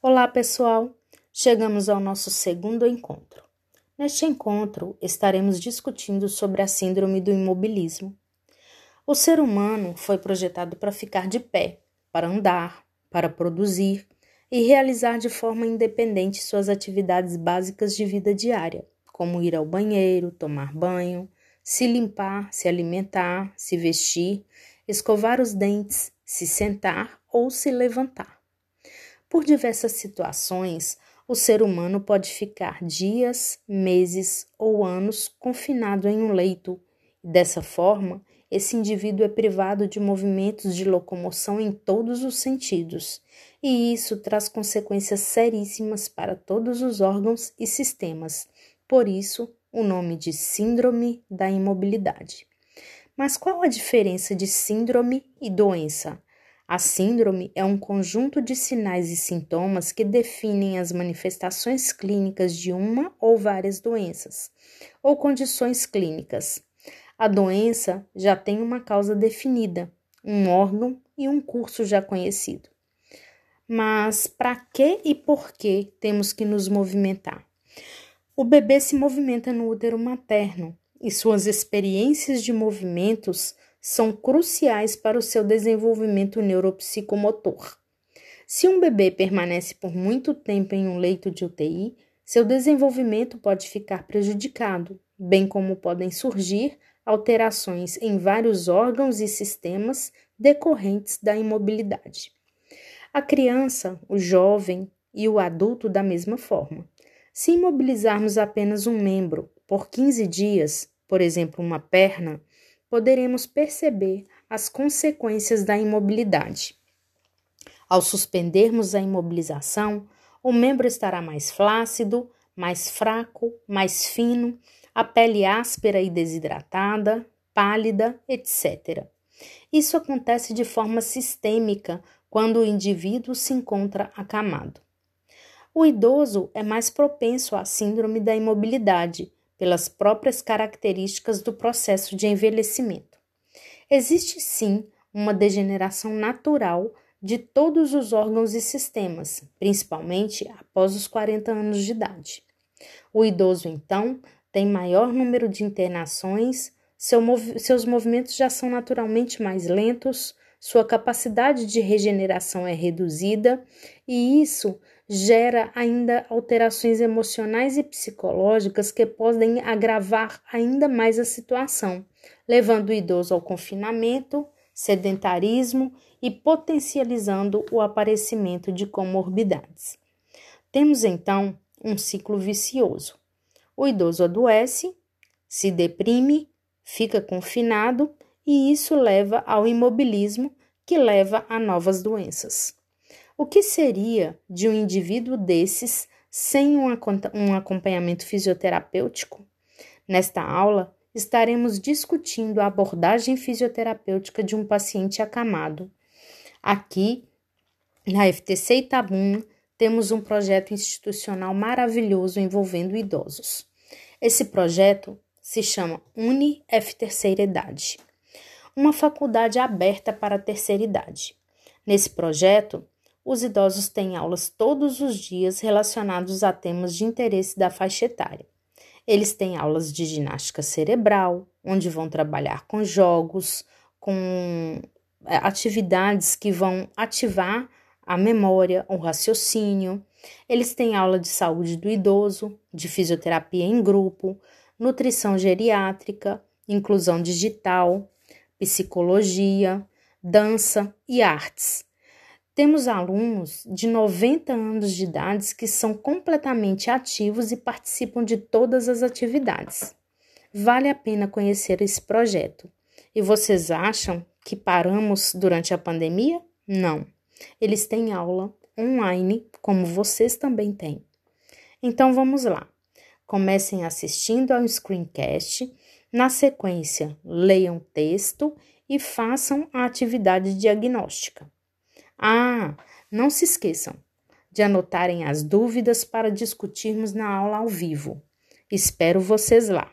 Olá, pessoal! Chegamos ao nosso segundo encontro. Neste encontro, estaremos discutindo sobre a síndrome do imobilismo. O ser humano foi projetado para ficar de pé, para andar, para produzir e realizar de forma independente suas atividades básicas de vida diária, como ir ao banheiro, tomar banho, se limpar, se alimentar, se vestir, escovar os dentes, se sentar ou se levantar. Por diversas situações, o ser humano pode ficar dias, meses ou anos confinado em um leito. Dessa forma, esse indivíduo é privado de movimentos de locomoção em todos os sentidos, e isso traz consequências seríssimas para todos os órgãos e sistemas. Por isso, o nome de Síndrome da Imobilidade. Mas qual a diferença de síndrome e doença? A síndrome é um conjunto de sinais e sintomas que definem as manifestações clínicas de uma ou várias doenças ou condições clínicas. A doença já tem uma causa definida, um órgão e um curso já conhecido. Mas para que e por que temos que nos movimentar? O bebê se movimenta no útero materno e suas experiências de movimentos são cruciais para o seu desenvolvimento neuropsicomotor. Se um bebê permanece por muito tempo em um leito de UTI, seu desenvolvimento pode ficar prejudicado, bem como podem surgir alterações em vários órgãos e sistemas decorrentes da imobilidade. A criança, o jovem e o adulto da mesma forma. Se imobilizarmos apenas um membro por 15 dias, por exemplo, uma perna, poderemos perceber as consequências da imobilidade. Ao suspendermos a imobilização, o membro estará mais flácido, mais fraco, mais fino, a pele áspera e desidratada, pálida, etc. Isso acontece de forma sistêmica quando o indivíduo se encontra acamado. O idoso é mais propenso à síndrome da imobilidade, pelas próprias características do processo de envelhecimento. Existe sim uma degeneração natural de todos os órgãos e sistemas, principalmente após os 40 anos de idade. O idoso, então, tem maior número de internações, seu mov seus movimentos já são naturalmente mais lentos, sua capacidade de regeneração é reduzida e isso gera ainda alterações emocionais e psicológicas que podem agravar ainda mais a situação, levando o idoso ao confinamento, sedentarismo e potencializando o aparecimento de comorbidades. Temos então um ciclo vicioso. O idoso adoece, se deprime, fica confinado e isso leva ao imobilismo, que leva a novas doenças. O que seria de um indivíduo desses sem um, acompanhamento fisioterapêutico? Nesta aula, estaremos discutindo a abordagem fisioterapêutica de um paciente acamado. Aqui, na FTC Itabuna, temos um projeto institucional maravilhoso envolvendo idosos. Esse projeto se chama Uni F Terceira Idade, uma faculdade aberta para a terceira idade. Nesse projeto, os idosos têm aulas todos os dias relacionados a temas de interesse da faixa etária. Eles têm aulas de ginástica cerebral, onde vão trabalhar com jogos, com é, atividades que vão ativar a memória, o raciocínio. Eles têm aula de saúde do idoso, de fisioterapia em grupo, nutrição geriátrica, inclusão digital, psicologia, dança e artes. Temos alunos de 90 anos de idade que são completamente ativos e participam de todas as atividades. Vale a pena conhecer esse projeto. E vocês acham que paramos durante a pandemia? Não. Eles têm aula online, como vocês também têm. Então vamos lá. Comecem assistindo ao screencast. Na sequência, leiam texto e façam a atividade diagnóstica. Ah, não se esqueçam de anotarem as dúvidas para discutirmos na aula ao vivo. Espero vocês lá.